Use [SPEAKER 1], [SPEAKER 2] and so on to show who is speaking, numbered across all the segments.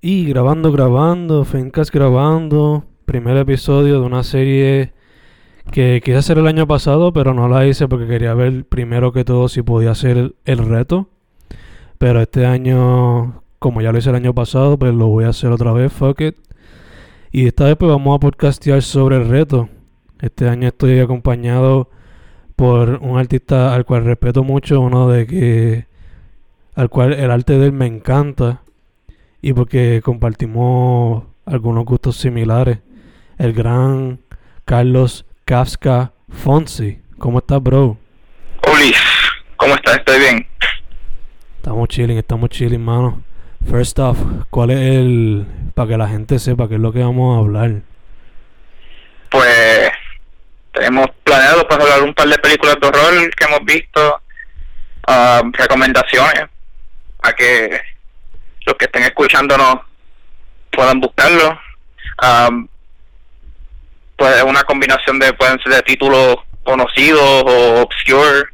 [SPEAKER 1] Y grabando, grabando, Fencast grabando, primer episodio de una serie que quise hacer el año pasado, pero no la hice porque quería ver primero que todo si podía hacer el reto. Pero este año, como ya lo hice el año pasado, pues lo voy a hacer otra vez, fuck it. Y esta vez pues vamos a podcastear sobre el reto. Este año estoy acompañado por un artista al cual respeto mucho, uno de que al cual el arte de él me encanta y porque compartimos algunos gustos similares. El gran Carlos Kafka Fonsi. ¿Cómo estás, bro?
[SPEAKER 2] Ulis, ¿cómo estás? ¿Estoy bien?
[SPEAKER 1] Estamos chilling, estamos chilling, mano. First off, ¿cuál es el... para que la gente sepa qué es lo que vamos a hablar?
[SPEAKER 2] Pues tenemos planeado para hablar un par de películas de horror que hemos visto, ah, recomendaciones a que los que estén escuchándonos puedan buscarlo. Um, pues una combinación de pueden ser de títulos conocidos o obscure.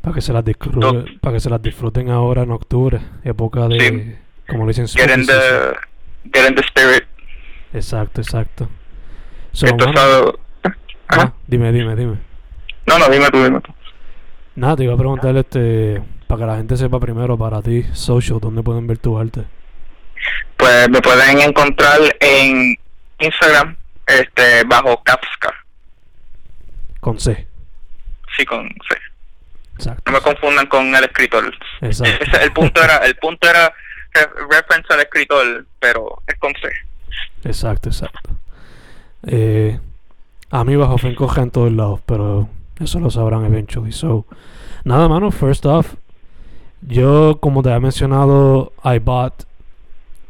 [SPEAKER 1] Para que se las disfruten, para que se las disfruten ahora en octubre, época de como lo dicen
[SPEAKER 2] get in, the, get in the spirit.
[SPEAKER 1] Exacto, exacto.
[SPEAKER 2] ah,
[SPEAKER 1] dime, dime, dime.
[SPEAKER 2] No, no, dime tú, dime tú.
[SPEAKER 1] Nada, te iba a preguntar este para que la gente sepa primero para ti, social, ¿dónde pueden ver tu arte?
[SPEAKER 2] Pues me pueden encontrar en Instagram, este, bajo Kafka.
[SPEAKER 1] Con C.
[SPEAKER 2] Sí, con C.
[SPEAKER 1] Exacto.
[SPEAKER 2] No me confundan con el escritor.
[SPEAKER 1] Exacto.
[SPEAKER 2] el punto era, el punto era referencia al escritor, pero es con C.
[SPEAKER 1] Exacto, exacto. Eh, a mí bajo Fencoja en todos lados, pero eso lo sabrán eventually. So, nada, mano, first off, yo, como te había mencionado, I bought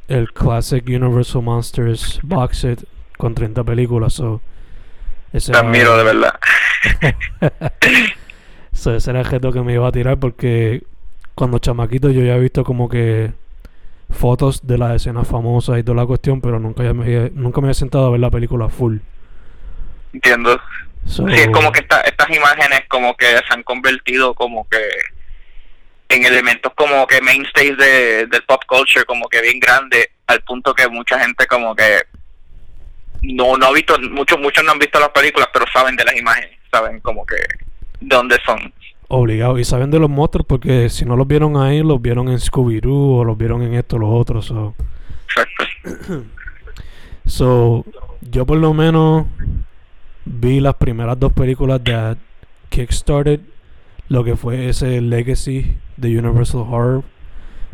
[SPEAKER 1] el Classic Universal Monsters box set con 30 películas. So,
[SPEAKER 2] ese te admiro de verdad.
[SPEAKER 1] ese era el objeto que me iba a tirar porque cuando chamaquito yo ya he visto como que fotos de las escenas famosas y toda la cuestión, pero nunca, me, nunca me había sentado a ver la película full.
[SPEAKER 2] Entiendo. sí, es como que estas imágenes como que se han convertido como que en elementos como que mainstays de, del pop culture, como que bien grande, al punto que mucha gente como que no no ha visto, muchos muchos no han visto las películas, pero saben de las imágenes, saben como que dónde son.
[SPEAKER 1] Obligado, y saben de los monstruos porque si no los vieron ahí, los vieron en Scooby-Doo o los vieron en esto o los otros. So. so, yo por lo menos vi las primeras dos películas de Kickstarted, lo que fue ese Legacy de Universal Horror.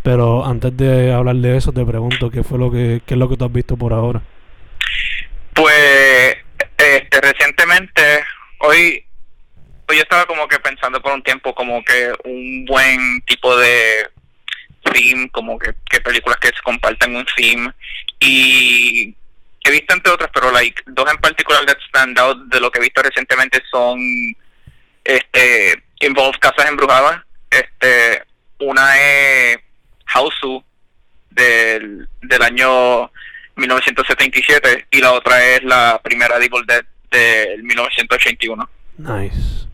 [SPEAKER 1] Pero antes de hablar de eso, te pregunto qué fue lo que qué es lo que tú has visto por ahora.
[SPEAKER 2] Pues este, recientemente, hoy, hoy yo estaba como que pensando por un tiempo como que un buen tipo de theme, como que, que películas que se compartan un theme y he visto entre otras, pero like dos en particular that stand out de lo que he visto recientemente son este Involve Casas Embrujadas este, una es Hausu del, del año 1977 y la otra es la primera Evil Dead del 1981.
[SPEAKER 1] Nice.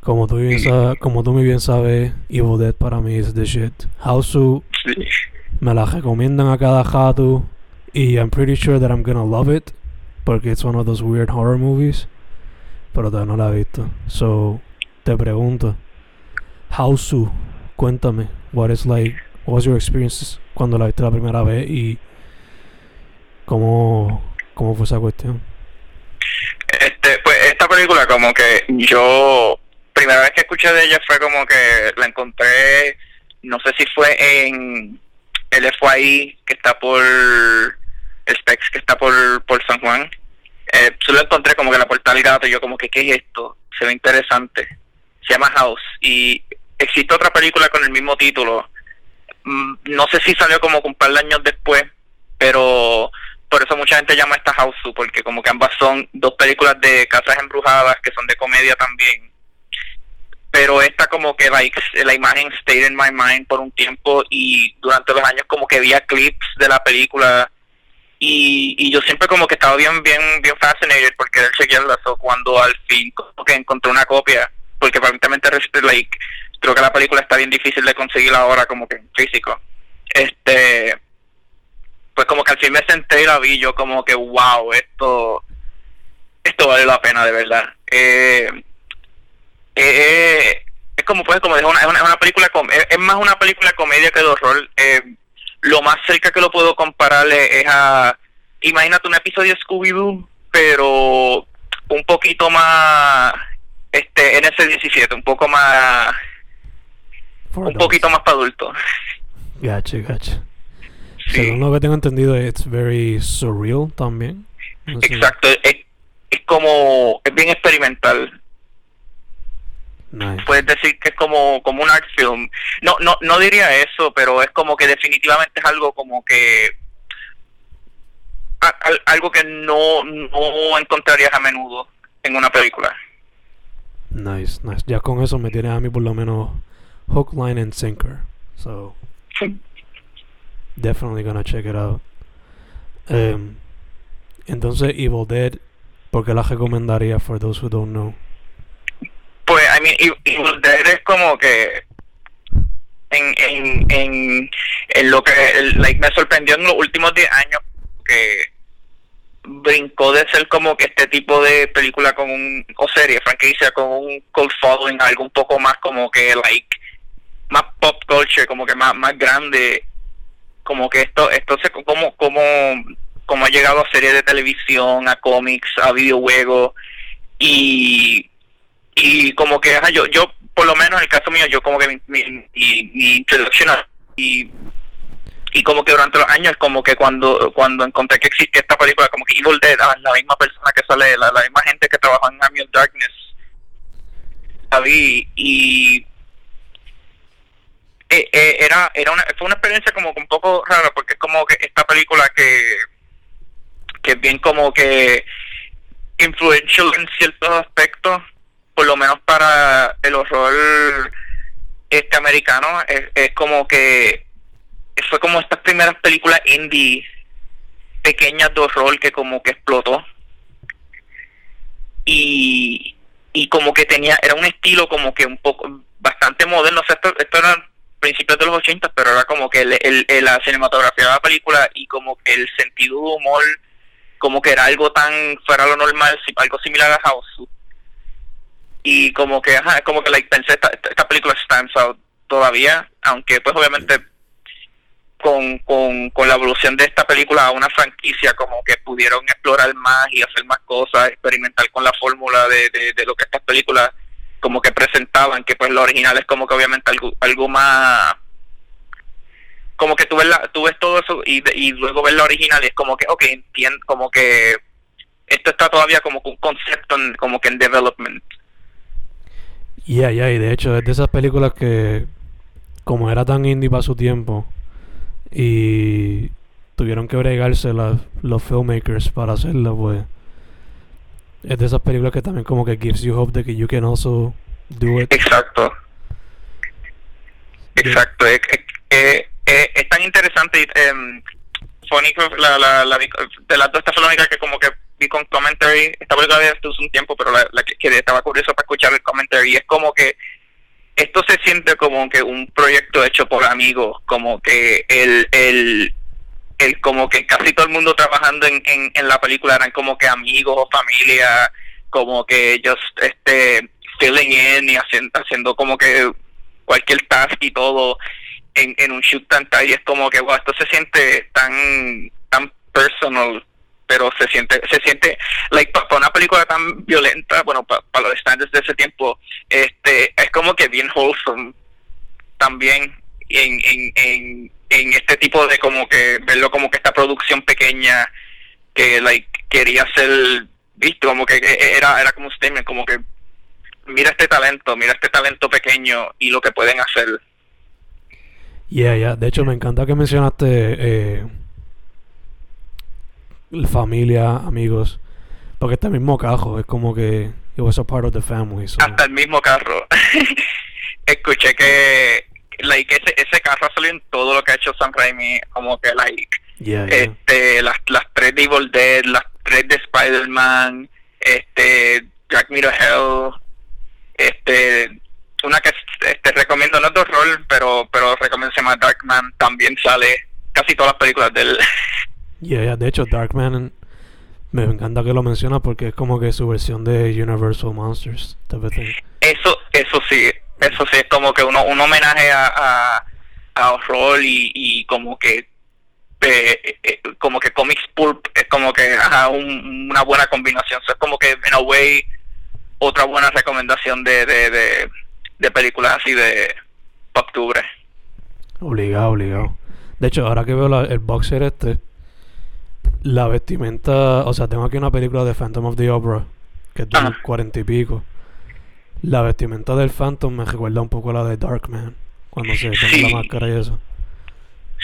[SPEAKER 1] Como tú, bien sabes, como tú muy bien sabes, Evil Dead para mí es the shit. Hausu me la recomiendan a cada jato y I'm pretty sure that I'm gonna love it porque it's one of those weird horror movies. Pero todavía no la he visto. So, te pregunto, Su, cuéntame, what is like, what was your experience cuando la viste la primera vez y cómo, cómo fue esa cuestión?
[SPEAKER 2] Este, pues esta película como que yo, primera vez que escuché de ella fue como que la encontré, no sé si fue en el FYI que está por, el Specs que está por, por San Juan. Eh, encontré como que la puerta del gato y yo como que, ¿qué es esto? Se ve interesante se llama House y existe otra película con el mismo título. Mm, no sé si salió como un par de años después, pero por eso mucha gente llama esta House, porque como que ambas son dos películas de casas embrujadas que son de comedia también. Pero esta como que like, la imagen stayed in my mind por un tiempo y durante los años como que veía clips de la película y, y yo siempre como que estaba bien bien bien fascinated porque él chequearla so cuando al fin como que encontré una copia porque aparentemente like creo que la película está bien difícil de conseguir ahora como que en físico. Este, pues como que al fin me senté y la vi yo como que wow, esto, esto vale la pena de verdad. Eh, eh, es como pues como dijo, una, es una, película, es, más una película comedia que de horror. Eh, lo más cerca que lo puedo compararle es a, imagínate un episodio de Scooby-Doo, pero un poquito más, este, NS-17, un poco más, un poquito más para adultos.
[SPEAKER 1] Gacha, gacha. Según lo que tengo entendido, es very surreal también.
[SPEAKER 2] Exacto, es, es como, es bien experimental. Puedes decir que es como, como un art film. No, no, no diría eso, pero es como que definitivamente es algo como que algo que no, no encontrarías a menudo en una película.
[SPEAKER 1] Nice, nice. Ya con eso me tiene a mí por lo menos hook, line and sinker. So definitely gonna check it out. Um, entonces Evil Dead, ¿por qué la recomendaría for those who don't know?
[SPEAKER 2] Evil Dead es como que en, en, en, en lo que like, me sorprendió en los últimos 10 años que brincó de ser como que este tipo de película con un, o serie, franquicia, con un cult following, algo un poco más como que, like, más pop culture, como que más, más grande, como que esto, esto se, como, como, como ha llegado a series de televisión, a cómics, a videojuegos, y, y como que, yo, yo, por lo menos en el caso mío, yo como que mi, mi, mi, introducción y y como que durante los años como que cuando cuando encontré que existía esta película como que Evil Dead la misma persona que sale la, la misma gente que trabaja en Army of Darkness la vi y eh, eh, era era una fue una experiencia como un poco rara porque es como que esta película que que bien como que influential en ciertos aspectos por lo menos para el horror este americano es, es como que fue como estas primeras películas indie pequeñas de horror que como que explotó. Y, y como que tenía era un estilo como que un poco bastante moderno o sea, esto, esto era principios de los 80 pero era como que el, el, la cinematografía de la película y como que el sentido de humor como que era algo tan fuera lo normal algo similar a House y como que ajá, como que like, pensé esta, esta película stands out todavía aunque pues obviamente con, con, con la evolución de esta película a una franquicia, como que pudieron explorar más y hacer más cosas, experimentar con la fórmula de, de, lo que estas películas como que presentaban, que pues lo original es como que obviamente algo, algo más como que tú ves, la, tú ves todo eso y, y luego ves la original y es como que, ok, entiendo, como que esto está todavía como un concepto como que en development.
[SPEAKER 1] Yeah, yeah, y de hecho es de esas películas que como era tan indie para su tiempo, y tuvieron que bregarse los filmmakers para hacerlo, pues es de esas películas que también como que gives you hope de que you can also do it.
[SPEAKER 2] Exacto. Exacto. Es, es, tan interesante. Eh, funny, la, la, la, de las dos, esta fue la única que como que con commentary. Esta película había visto un tiempo, pero la, que, estaba curioso para escuchar el commentary. Y es como que esto se siente como que un proyecto hecho por amigos, como que el, el, el como que casi todo el mundo trabajando en, en, la película eran como que amigos o familia, como que ellos este filling in y haciendo, haciendo como que cualquier task y todo en, en un shoot tan y es como que wow, esto se siente tan tan personal pero se siente se siente like para una película tan violenta bueno para los estándares de ese tiempo este es como que bien wholesome también en, en, en, en este tipo de como que verlo como que esta producción pequeña que like quería ser visto como que era era como un statement como que mira este talento mira este talento pequeño y lo que pueden hacer
[SPEAKER 1] yeah yeah. De hecho me encanta que mencionaste eh, familia, amigos. Porque este mismo carro es como que it was a part of the family.
[SPEAKER 2] Hasta el mismo carro. Escuché que like ese, ese carro ha salido en todo lo que ha hecho Sam Raimi, como que like este las las tres de Evil Dead, las tres de Spider-Man, este Jack Me to Hell, este una que este, recomiendo, no es de horror, pero, pero recomiendo se llama Darkman, también sale casi todas las películas del...
[SPEAKER 1] Yeah, de hecho Darkman me encanta que lo menciona porque es como que su versión de Universal Monsters,
[SPEAKER 2] Eso, eso sí, eso sí es como que uno, un homenaje a, a, horror y, y como que eh, eh, como que comics pulp es como que ajá, una buena combinación. es como que en a way otra buena recomendación de, de, de, películas así de octubre.
[SPEAKER 1] Obligado, obligado. De hecho, ahora que veo el boxer este, la vestimenta, o sea, tengo aquí una película de Phantom of the Opera, que es de los cuarenta y pico. La vestimenta del Phantom me recuerda un poco a la de Darkman, cuando se pone la máscara y eso.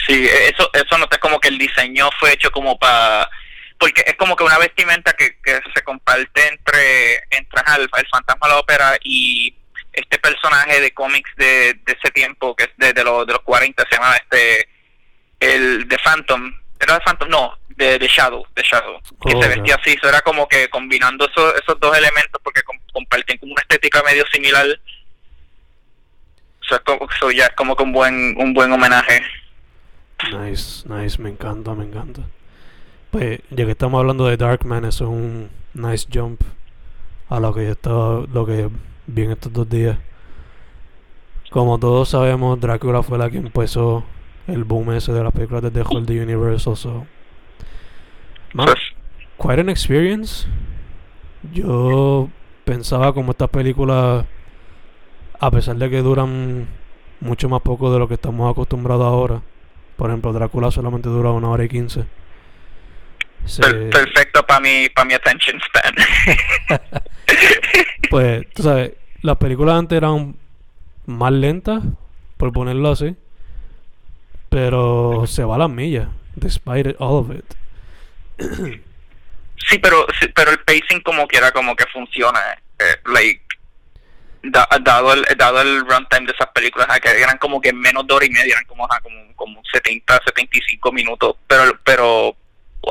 [SPEAKER 2] Sí, eso, eso no es como que el diseño fue hecho como para porque es como que una vestimenta que, que se comparte entre, entre el, el fantasma de la ópera y este personaje de cómics de, de ese tiempo que es de, de, los, de los 40 se llama este el de Phantom era de Phantom no de, de Shadow de Shadow que se vestía así eso era como que combinando esos, esos dos elementos porque comparten como una estética medio similar eso, es como, eso ya es como que un buen un buen homenaje
[SPEAKER 1] Nice, nice, me encanta, me encanta. Pues, ya que estamos hablando de Darkman, eso es un nice jump a lo que yo estaba, lo que vi en estos dos días. Como todos sabemos, Drácula fue la que empezó el boom ese de las películas de The Hold the Universal, so. Man, pues quite an experience. Yo pensaba como estas películas, a pesar de que duran mucho más poco de lo que estamos acostumbrados ahora, por ejemplo, Drácula solamente dura una hora y quince.
[SPEAKER 2] Perfecto para mi, para mi attention span.
[SPEAKER 1] pues, tú sabes, las películas antes eran más lentas, por ponerlo así. Pero se va a las millas, despite all of it.
[SPEAKER 2] sí, pero, pero el pacing como quiera, como que funciona. Eh, like, dado el dado el runtime de esas películas que eran como que menos de hora y media eran como como como 70 75 minutos pero pero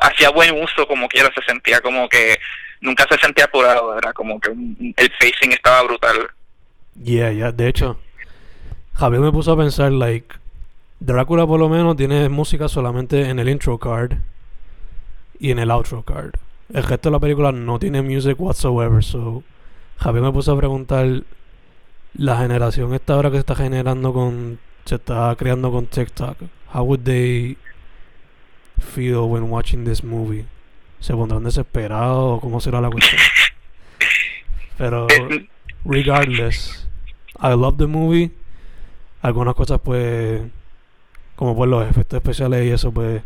[SPEAKER 2] hacía buen uso como quiera se sentía como que nunca se sentía apurado era como que el facing estaba brutal
[SPEAKER 1] yeah yeah de hecho Javier me puso a pensar like Drácula por lo menos tiene música solamente en el intro card y en el outro card. El resto de la película no tiene music whatsoever so Javier me puso a preguntar la generación esta ahora que se está generando con se está creando con TikTok how would they feel when watching this movie se pondrán desesperados o cómo será la cuestión pero regardless I love the movie. Algunas cosas pues como por los efectos especiales y eso pues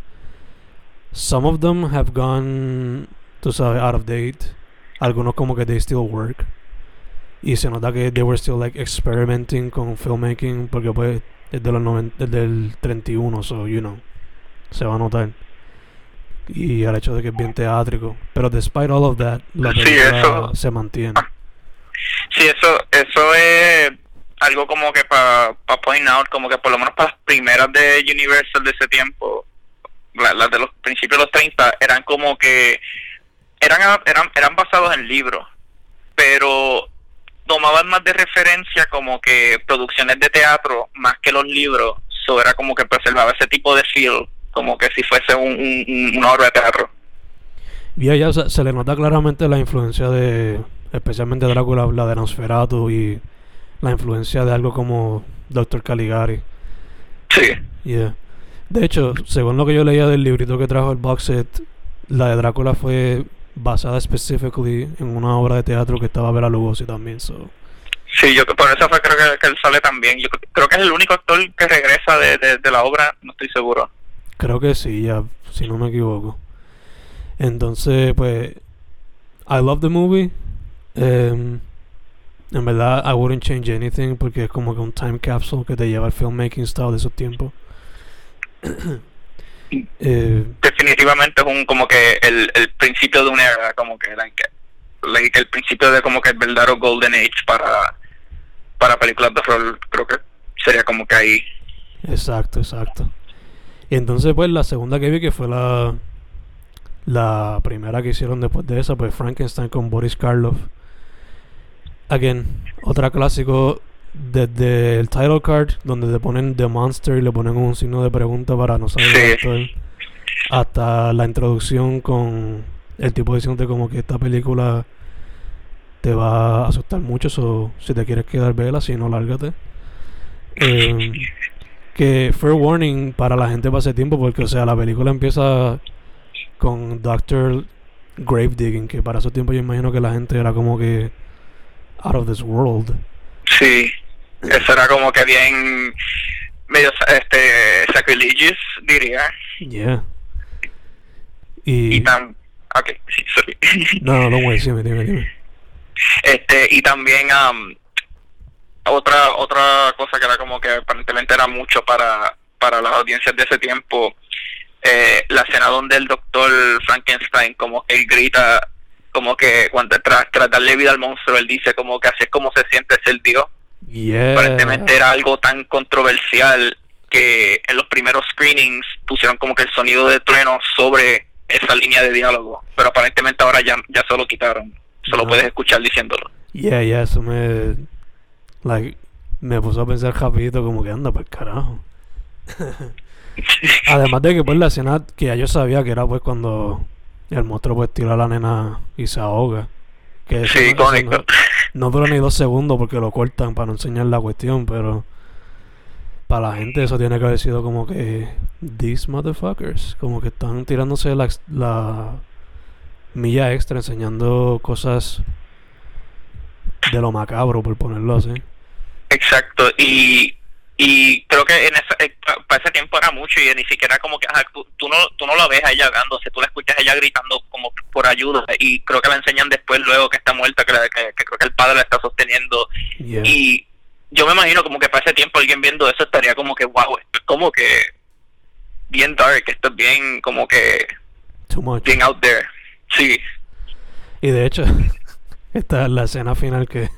[SPEAKER 1] some of them have gone tú sabes out of date. Algunos como que they still work. Y se nota que they were still like experimenting con filmmaking porque pues desde los 90, desde el 31 so you know se va a notar. Y el hecho de que es bien teátrico. Pero despite all of that la película se mantiene.
[SPEAKER 2] Sí eso eso es algo como que para pa point out como que por lo menos para las primeras de Universal de ese tiempo las de los principios de los 30 eran como que eran eran eran basados en libros pero tomaban más de referencia como que producciones de teatro más que los libros, eso era como que preservaba ese tipo de feel, como que si fuese un, una obra de teatro.
[SPEAKER 1] Y a se, se, le nota claramente la influencia de, especialmente Drácula, la de Nosferatu y la influencia de algo como Doctor Caligari.
[SPEAKER 2] Sí.
[SPEAKER 1] Yeah. De hecho, según lo que yo leía del librito que trajo el box set, la de Drácula fue basada específicamente en una obra de teatro que estaba Vera Lugosi también. So.
[SPEAKER 2] Sí, yo por eso fue, creo que, él sale también. Yo creo que es el único actor que regresa de, de, la obra, no estoy seguro.
[SPEAKER 1] Creo que sí, ya, si no me equivoco. Entonces, pues, I love the movie. Um, en verdad, I wouldn't change anything porque es como que un time capsule que te lleva al filmmaking style de esos tiempos.
[SPEAKER 2] Eh, Definitivamente es un como que el, el principio de una era, como que el principio de como que el verdadero Golden Age para, para películas de rol, creo que sería como que ahí.
[SPEAKER 1] Exacto, exacto. Y entonces pues la segunda que vi que fue la la primera que hicieron después de esa, pues Frankenstein con Boris Karloff. Again, otra clásico desde el title card, donde te ponen The Monster y le ponen un signo de pregunta para no saber
[SPEAKER 2] Sí.
[SPEAKER 1] actor, hasta la introducción con el tipo diciéndote como que esta película te va a asustar mucho, so, si te quieres quedar, vela, si no, lárgate. Eh, que fair warning para la gente para ese tiempo, porque, o sea, la película empieza con Doctor Grave Digging, que para ese tiempo yo imagino que la gente era como que out of this world.
[SPEAKER 2] Sí, eso era como que bien medio este sacrilegious, diría.
[SPEAKER 1] Yeah. Y.
[SPEAKER 2] Y tan ok, sí, sorry.
[SPEAKER 1] No, no, no, güey, dime, dime, dime.
[SPEAKER 2] este y también am, otra otra cosa que era como que aparentemente era mucho para para las audiencias de ese tiempo eh, la escena donde el doctor Frankenstein como que él grita como que cuando tras, tras darle vida al monstruo él dice como que así es como se siente ser Dios
[SPEAKER 1] Yeah.
[SPEAKER 2] aparentemente era algo tan controversial que en los primeros screenings pusieron como que el sonido de trueno sobre esa línea de diálogo pero aparentemente ahora ya ya se lo quitaron solo
[SPEAKER 1] Ajá.
[SPEAKER 2] puedes escuchar diciéndolo
[SPEAKER 1] Yeah, yeah, eso me. Like, me puso a pensar rapidito, como que anda para carajo. Además de que, pues, la escena que ya yo sabía que era, pues, cuando el monstruo, pues, tira a la nena y se ahoga. Que
[SPEAKER 2] Sí,
[SPEAKER 1] no-
[SPEAKER 2] icónico.
[SPEAKER 1] no, ni dos segundos porque lo cortan para no enseñar la cuestión, pero. Para la gente eso tiene que haber sido como que. These motherfuckers. Como que están tirándose la, la milla extra enseñando cosas de lo macabro, por ponerlo así.
[SPEAKER 2] Exacto, y, y creo que en esa, eh, pa- para ese tiempo era mucho y ni siquiera como que ajá, tú, tú no tú no la ves a ella ahogándose, tú la escuchas a ella gritando como por ayuda y creo que la enseñan después luego que está muerta, que, que, que creo que el padre la está sosteniendo
[SPEAKER 1] Yeah.
[SPEAKER 2] y yo me imagino como que para ese tiempo alguien viendo eso estaría como que wow, esto es como que bien dark, esto es bien como que
[SPEAKER 1] Too much.
[SPEAKER 2] bien out there, sí,
[SPEAKER 1] Y de hecho, esta es la escena final que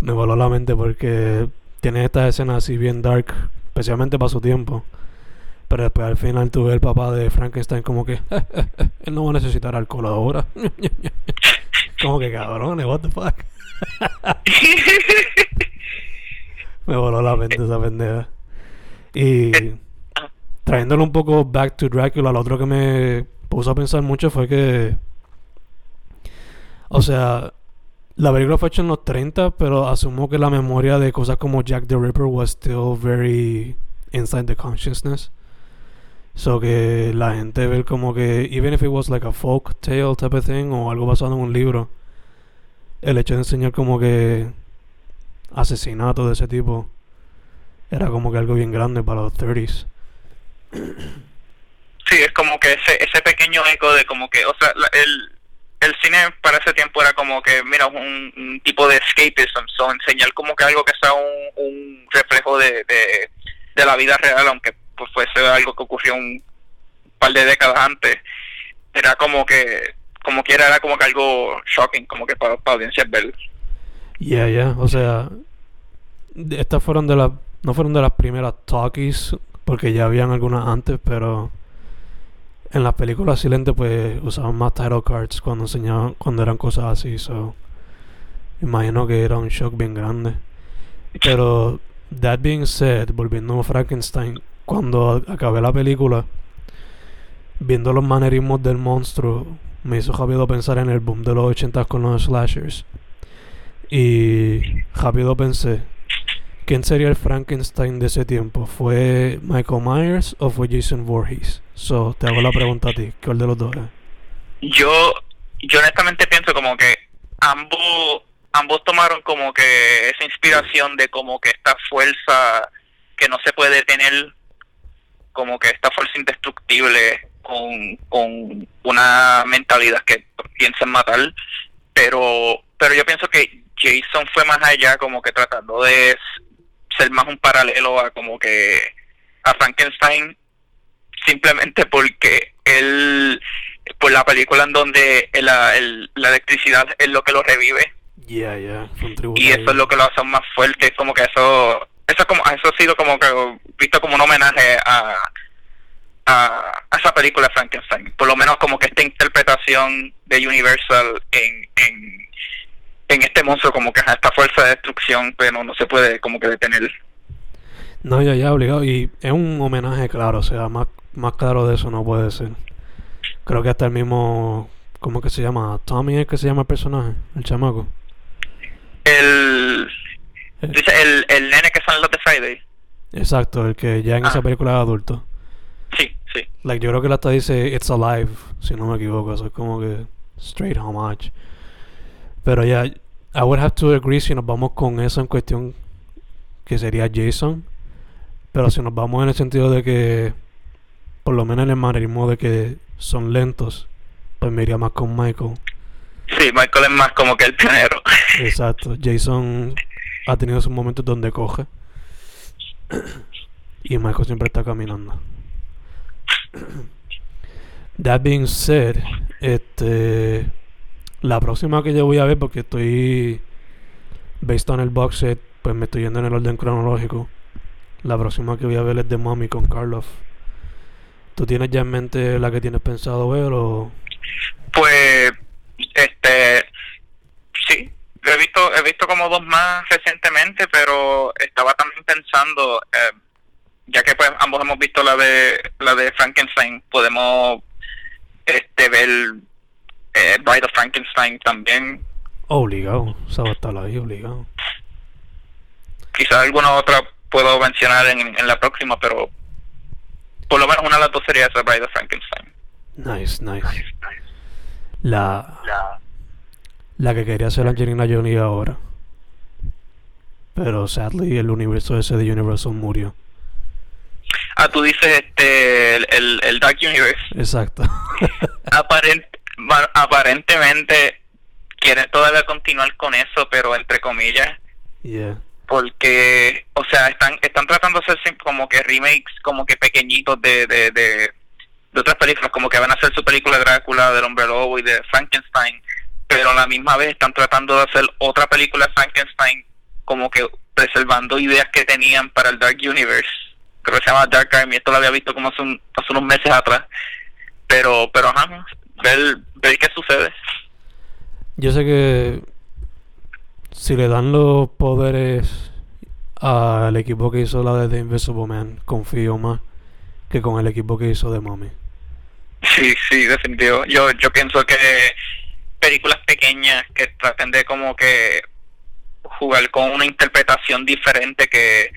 [SPEAKER 1] me voló la mente porque tiene estas escenas así bien dark, especialmente para su tiempo. Pero después al final tuve el papá de Frankenstein como que él no va a necesitar alcohol ahora. como que cabrones, what the fuck. Me voló la mente esa pendeja. Y trayéndolo un poco back to Dracula, lo otro que me puso a pensar mucho fue que. O sea, la película fue hecha en los 30, pero asumo que la memoria de cosas como Jack the Ripper was still very inside the consciousness. So que la gente ve como que, even if it was like a folk tale type of thing o algo basado en un libro, el hecho de enseñar como que asesinato de ese tipo era como que algo bien grande para los 30s.
[SPEAKER 2] Sí, es como que ese, ese pequeño eco de como que, o sea, la- el, el cine para ese tiempo era como que, mira, un, tipo de escapism, so, enseñar como que algo que sea un, reflejo de, la vida real, aunque pues fuese algo que ocurrió un par de décadas antes, era como que, como quiera, era como que algo shocking, como que para, audiencias ver.
[SPEAKER 1] Yeah, yeah, o sea, estas fueron de las, no fueron de las primeras talkies, porque ya habían algunas antes, pero en las películas silentes pues usaban más title cards cuando enseñaban, cuando eran cosas así, so imagino que era un shock bien grande. Pero, that being said, volviendo a Frankenstein, cuando acabé la película, viendo los manerismos del monstruo, me hizo rápido pensar en el boom de los 80 con los slashers. Y rápido pensé, ¿quién sería el Frankenstein de ese tiempo? ¿Fue Michael Myers o fue Jason Voorhees? So, te hago la pregunta a ti, ¿cuál de los dos es?
[SPEAKER 2] yo yo honestamente pienso como que ambos ambos tomaron como que esa inspiración de como que esta fuerza que no se puede tener como que esta fuerza indestructible con, con una mentalidad que piensa en matar pero pero yo pienso que Jason fue más allá como que tratando de ser más un paralelo a como que a Frankenstein simplemente porque él por la película en donde la, el- la electricidad es lo que lo revive.
[SPEAKER 1] Yeah, yeah,
[SPEAKER 2] y eso es lo que lo hace más fuerte como que eso eso como eso ha sido como que visto como un homenaje a a, a esa película Frankenstein por lo menos como que esta interpretación de Universal en en, en este monstruo como que esta fuerza de destrucción, pero no se puede como que detener.
[SPEAKER 1] No, ya, ya, obligado. Y es un homenaje, claro, o sea, más, más claro de eso no puede ser. Creo que hasta el mismo, ¿cómo que se llama? Tommy es que se llama el personaje, el chamaco.
[SPEAKER 2] El, dice el, el nene que son los de Friday.
[SPEAKER 1] Exacto, el que ya en esa película es adulto.
[SPEAKER 2] Sí, sí.
[SPEAKER 1] Like, yo creo que la hasta dice It's Alive, si no me equivoco. Eso es como que straight homage. Pero ya, I would have to agree si nos vamos con eso en cuestión que sería Jason. Pero si nos vamos en el sentido de que, por lo menos en el manerismo de que son lentos, pues me iría más con Michael.
[SPEAKER 2] Sí, Michael es más como que el pionero.
[SPEAKER 1] Exacto. Jason ha tenido sus momentos donde coge. Y Michael siempre está caminando. That being said, este la próxima que yo voy a ver porque estoy based on el box set, pues me estoy yendo en el orden cronológico. La próxima que voy a ver es The Mommy con Karloff. ¿Tú tienes ya en mente la que tienes pensado ver o...?
[SPEAKER 2] Pues, este, sí, he visto, he visto como dos más recientemente, pero estaba también pensando, eh, ya que pues ambos hemos visto la de la de Frankenstein, podemos este ver eh, Bride of Frankenstein también.
[SPEAKER 1] Obligado, esa va a estar ahí, obligado.
[SPEAKER 2] Quizás alguna otra puedo mencionar en, en la próxima, pero por lo menos una de las dos sería esa Bride of Frankenstein.
[SPEAKER 1] Nice, nice. La, la que quería ser Angelina Jolie ahora. Pero sadly el universo ese de Universal murió.
[SPEAKER 2] Ah, tú dices este el, el Dark Universe.
[SPEAKER 1] Exacto.
[SPEAKER 2] Aparent, bueno, aparentemente quieren todavía continuar con eso, pero entre comillas.
[SPEAKER 1] Yeah.
[SPEAKER 2] Porque, o sea, están están tratando de hacer como que remakes, como que pequeñitos de, de, de, de otras películas, como que van a hacer su película de Drácula, del Hombre Lobo y de Frankenstein, pero a la misma vez están tratando de hacer otra película de Frankenstein, como que preservando ideas que tenían para el Dark Universe. Creo que se llama Dark Army, esto lo había visto como hace, un- hace unos meses atrás. Pero, pero ajá, ver, ver qué sucede.
[SPEAKER 1] Yo sé que si le dan los poderes al equipo que hizo la de The Invisible Man, confío más que con el equipo que hizo de Mommy.
[SPEAKER 2] Sí, sí, definitivo. Yo, yo pienso que películas pequeñas que traten de como que jugar con una interpretación diferente que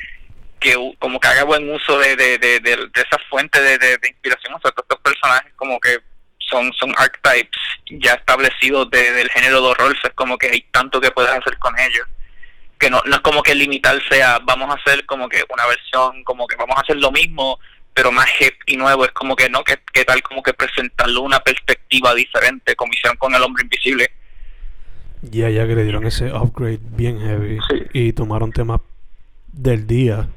[SPEAKER 2] que como que haga buen uso de, de, de, de, de esa fuente de, de, de inspiración. O sea, todos estos personajes como que son son archetypes ya establecidos de, del género de horror. Es como que hay tanto que puedes hacer con ellos. Que no, no es como que limitarse a vamos a hacer como que una versión, como que vamos a hacer lo mismo, pero más hip y nuevo. Es como que no, que, que tal como que presentarle una perspectiva diferente, como hicieron con el hombre invisible.
[SPEAKER 1] Ya, ya que le dieron ese upgrade bien heavy
[SPEAKER 2] Sí.
[SPEAKER 1] y tomaron temas del día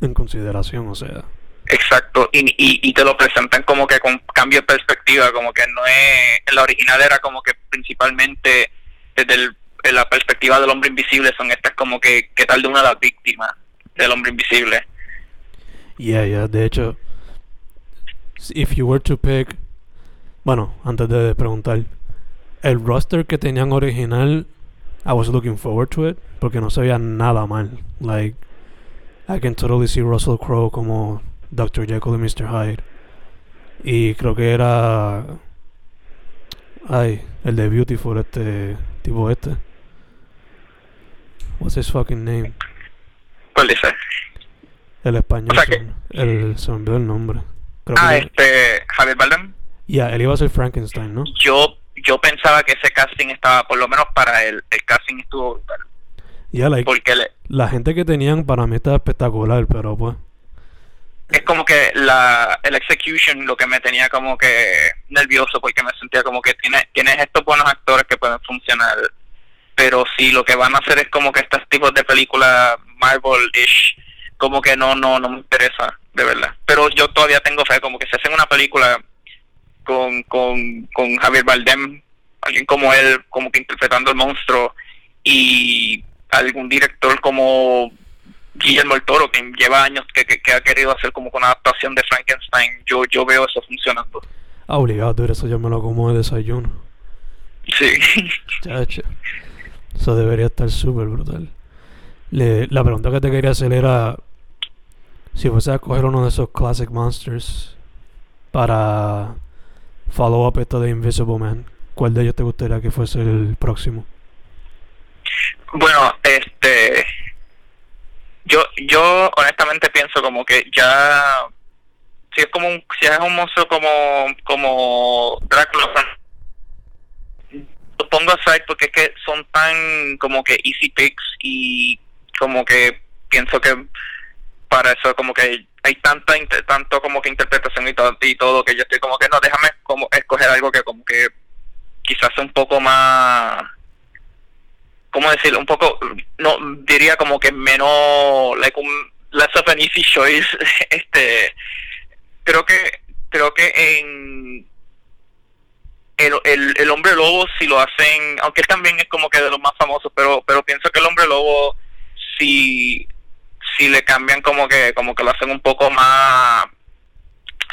[SPEAKER 1] en consideración, o sea.
[SPEAKER 2] Exacto, y, y, y te lo presentan como que con cambio de perspectiva, como que no es, la original era como que principalmente desde el- la perspectiva del hombre invisible, son estas como que, que tal de una de las víctimas del hombre invisible.
[SPEAKER 1] Yeah, yeah, de hecho, if you were to pick, bueno, antes de preguntar, el roster que tenían original, I was looking forward to it, porque no se veía nada mal. Like, I can totally see Russell Crowe como Dr. Jekyll y Mr. Hyde. Y creo que era, ay, el de Beautiful, este tipo este. What's his fucking name?
[SPEAKER 2] ¿Cuál dice?
[SPEAKER 1] El español,
[SPEAKER 2] O sea que-
[SPEAKER 1] el, se me olvidó el nombre. Creo
[SPEAKER 2] Ah,
[SPEAKER 1] que
[SPEAKER 2] este, Javier Bardem.
[SPEAKER 1] Ya, él iba a ser Frankenstein, ¿no?
[SPEAKER 2] Yo, yo pensaba que ese casting estaba, por lo menos para él, el casting estuvo brutal,
[SPEAKER 1] Ya, like,
[SPEAKER 2] porque le-
[SPEAKER 1] la gente que tenían para mí estaba espectacular, pero pues.
[SPEAKER 2] Es como que la el execution lo que me tenía como que nervioso porque me sentía como que tiene tienes estos buenos actores que pueden funcionar pero si lo que van a hacer es como que estos tipos de películas Marvel ish como que no no no me interesa de verdad. Pero yo todavía tengo fe como que si hacen una película con con con Javier Bardem alguien como él como que interpretando el monstruo y algún director como Guillermo el Toro, que lleva años que, que, que ha querido hacer como con una adaptación de Frankenstein, yo yo veo eso funcionando.
[SPEAKER 1] Ah, obligado, dude, eso yo me lo como de desayuno.
[SPEAKER 2] Sí.
[SPEAKER 1] Chacho. Eso debería estar súper brutal. Le- la pregunta que te quería hacer era si fuese a coger uno de esos classic monsters para follow up esto de Invisible Man, ¿cuál de ellos te gustaría que fuese el próximo?
[SPEAKER 2] Bueno, este, yo, yo honestamente pienso como que ya, si es como un, si es un monstruo como, como Drácula, lo pongo aside porque es que son tan como que easy picks y como que pienso que para eso como que hay tanta tanto como que interpretación y todo, y todo que yo estoy como que no déjame como escoger algo que como que quizás un poco más cómo decirlo un poco no diría como que menos like un less of an easy choice. Este creo que creo que en el, el, el hombre lobo si lo hacen aunque él también es como que de los más famosos pero pero pienso que el hombre lobo si si le cambian como que como que lo hacen un poco más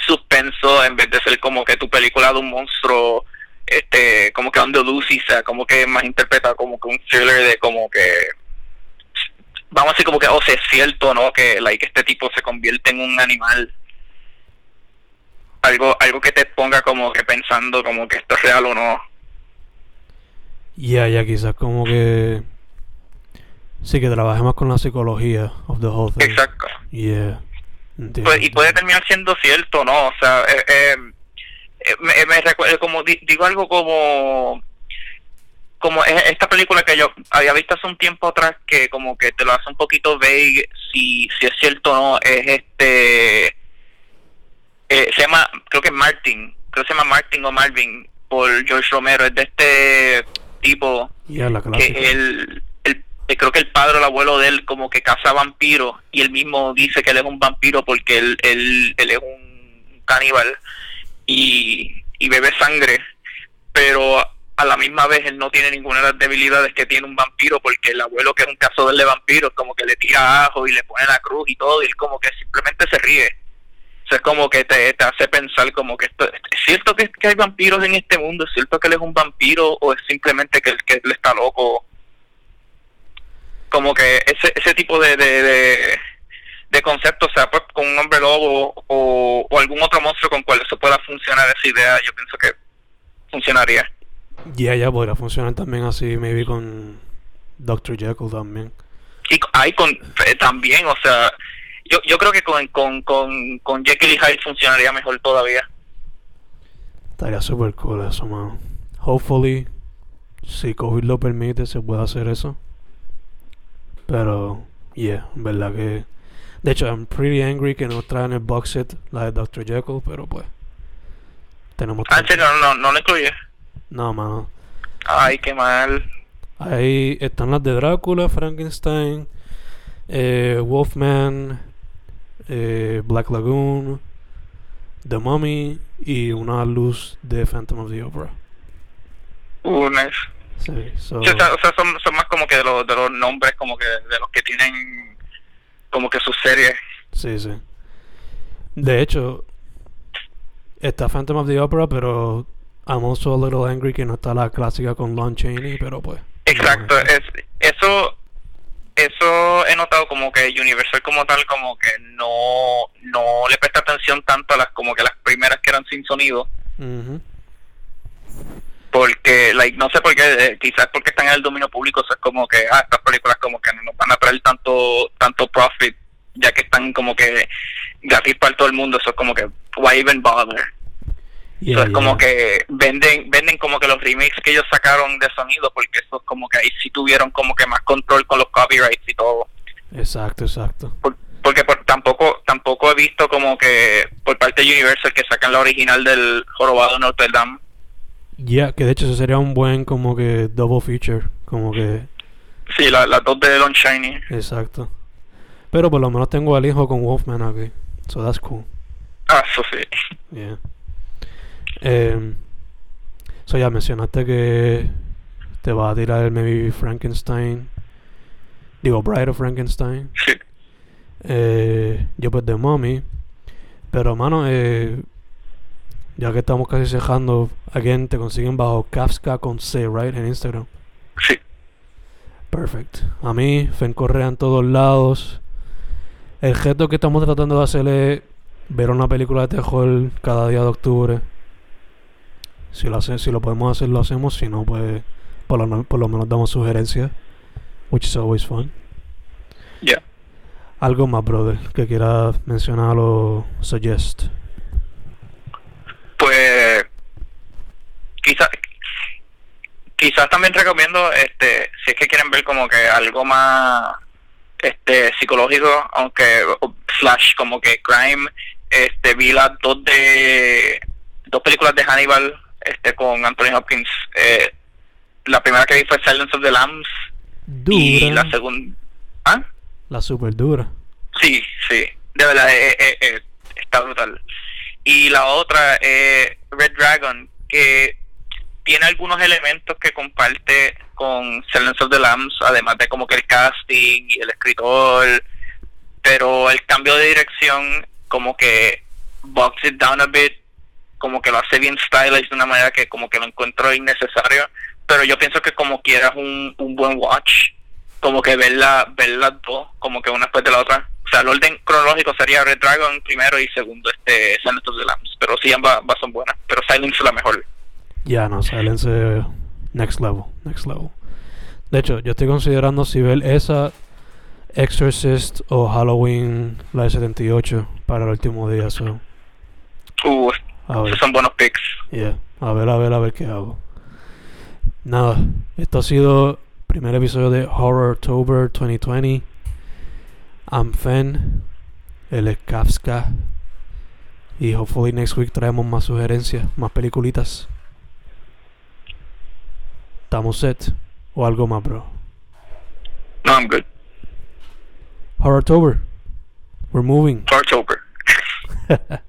[SPEAKER 2] suspenso en vez de ser como que tu película de un monstruo este como que on the loose y sea como que más interpretado como que un thriller de como que vamos a decir como que o sea es cierto no que like este tipo se convierte en un animal algo algo que te ponga como que pensando como que esto es real o no
[SPEAKER 1] Ya, ya, quizás como que. Sí, que trabaje más con la psicología of the whole thing.
[SPEAKER 2] exacto
[SPEAKER 1] Yeah. Entiendo.
[SPEAKER 2] Pues, y puede terminar siendo cierto, ¿no? O sea, eh, eh, me, me recuerda, como di- digo algo como como es- esta película que yo había visto hace un tiempo atrás que como que te lo hace un poquito vague si, si es cierto o no, es este eh, se llama, creo que es Martin, creo que se llama Martin o Marvin por George Romero, es de este tipo
[SPEAKER 1] la
[SPEAKER 2] que él, el- eh, creo que el padre o el abuelo de él como que caza vampiros y él mismo dice que él es un vampiro porque él, él, él es un caníbal y, y bebe sangre, pero a la misma vez él no tiene ninguna de las debilidades que tiene un vampiro porque el abuelo que es un cazador de vampiros como que le tira ajo y le pone la cruz y todo y él como que simplemente se ríe. O sea, es como que te, te hace pensar como que esto, es cierto que, que hay vampiros en este mundo, es cierto que él es un vampiro o es simplemente que, que él está loco. Como que ese, ese tipo de, de, de, de concepto, o sea, pues con un hombre lobo o, o algún otro monstruo con cual eso pueda funcionar esa idea, yo pienso que funcionaría.
[SPEAKER 1] Ya, ya, podría funcionar también así, maybe con Dr. Jekyll también.
[SPEAKER 2] Y hay con eh, también, o sea, yo, yo creo que con, con, con, con Jekyll y Hyde funcionaría mejor todavía.
[SPEAKER 1] Estaría super cool eso, mano. Hopefully, si COVID lo permite, se puede hacer eso. Pero, yeah, en verdad que. De hecho, I'm pretty angry que no traen el box set, la de Dr. Jekyll, pero pues. Tenemos
[SPEAKER 2] Ah, serio, no, no, lo incluye.
[SPEAKER 1] No, mano.
[SPEAKER 2] Ay, qué mal.
[SPEAKER 1] Ahí están las de Drácula, Frankenstein, eh, Wolfman, eh, Black Lagoon, The Mummy y una luz de Phantom of the Opera.
[SPEAKER 2] Uh, nice.
[SPEAKER 1] Sí, so-
[SPEAKER 2] Sí, o sea, o sea, son, son más como que de los, de los nombres, como que de los que tienen como que sus series.
[SPEAKER 1] sí, sí. De hecho, está Phantom of the Opera, pero I'm also a little angry que no está la clásica con Lon Chaney, pero pues.
[SPEAKER 2] Exacto,
[SPEAKER 1] no,
[SPEAKER 2] es, eso eso he notado como que Universal como tal como que no no le presta atención tanto a las como que las primeras que eran sin sonido
[SPEAKER 1] Ujú.
[SPEAKER 2] Porque like no sé por qué eh, quizás porque están en el dominio público o sea, es como que ah, estas películas como que no nos van a traer tanto tanto profit ya que están como que gratis para todo el mundo eso es como que why even bother
[SPEAKER 1] Yeah,
[SPEAKER 2] Eso es como que venden venden como que los remakes que ellos sacaron de sonido porque eso es como que ahí sí tuvieron como que más control con los copyrights y todo.
[SPEAKER 1] Exacto, exacto.
[SPEAKER 2] Por- porque por, tampoco tampoco he visto como que por parte de Universal que sacan la original del jorobado Notre Dame
[SPEAKER 1] Ya, que de hecho eso sería un buen como que double feature, como que
[SPEAKER 2] sí la- las dos de Lon Shiny
[SPEAKER 1] exacto. Pero por lo menos tengo al hijo con Wolfman aquí. So that's cool.
[SPEAKER 2] ah eso sí
[SPEAKER 1] Yeah. Eh, so ya mencionaste que te va a tirar el maybe Frankenstein. Digo, Bride of Frankenstein.
[SPEAKER 2] sí
[SPEAKER 1] Eh, yo pues de Mommy. Pero mano, eh, ya que estamos casi cejando, again te consiguen bajo Kafka con C, right? En Instagram.
[SPEAKER 2] sí
[SPEAKER 1] Perfect. A mí, Fen Correa en todos lados. El reto que estamos tratando de hacer es ver una película de terror cada día de octubre. Si lo, hace, si lo podemos hacer, lo hacemos. Si no, pues por lo, por lo menos damos sugerencias. Which is always fun.
[SPEAKER 2] Yeah.
[SPEAKER 1] Algo más, brother, que quieras mencionar o suggest.
[SPEAKER 2] Pues quizás quizás también recomiendo este si es que quieren ver como que algo más este psicológico aunque slash como que crime este vi las dos de dos películas de Hannibal este con Anthony Hopkins eh, la primera que vi fue Silence of the Lambs y
[SPEAKER 1] Dura.
[SPEAKER 2] la segunda ¿ah?
[SPEAKER 1] La super dura.
[SPEAKER 2] Sí, sí, de verdad, eh, eh, eh, está brutal. Y la otra, eh, Red Dragon, que tiene algunos elementos que comparte con Silence of the Lambs, además de como que el casting y el escritor, pero el cambio de dirección como que box it down a bit, como que lo hace bien stylish de una manera que como que lo encuentro innecesario, pero yo pienso que como quieras un, un buen watch, como que verla, ver las dos, como que una después de la otra. O sea, el orden cronológico sería Red Dragon primero y segundo este Silence of the Lambs, pero sí ambas, ambas son buenas, pero Silence es la mejor.
[SPEAKER 1] Ya, no, Silence eh, next level, next level. De hecho, yo estoy considerando si ver esa Exorcist o Halloween, la de 78, para el último día. So,
[SPEAKER 2] Uh,
[SPEAKER 1] a ver,
[SPEAKER 2] esos son buenos picks.
[SPEAKER 1] yeah, a ver, a ver, a ver qué hago. Nada, esto ha sido el primer episodio de Horror October 2020. I'm Fen, él es Kafka. Y hopefully next week traemos más sugerencias, más peliculitas. Estamos set. O algo más, bro.
[SPEAKER 2] No, I'm good.
[SPEAKER 1] Horror October. We're moving.
[SPEAKER 2] October.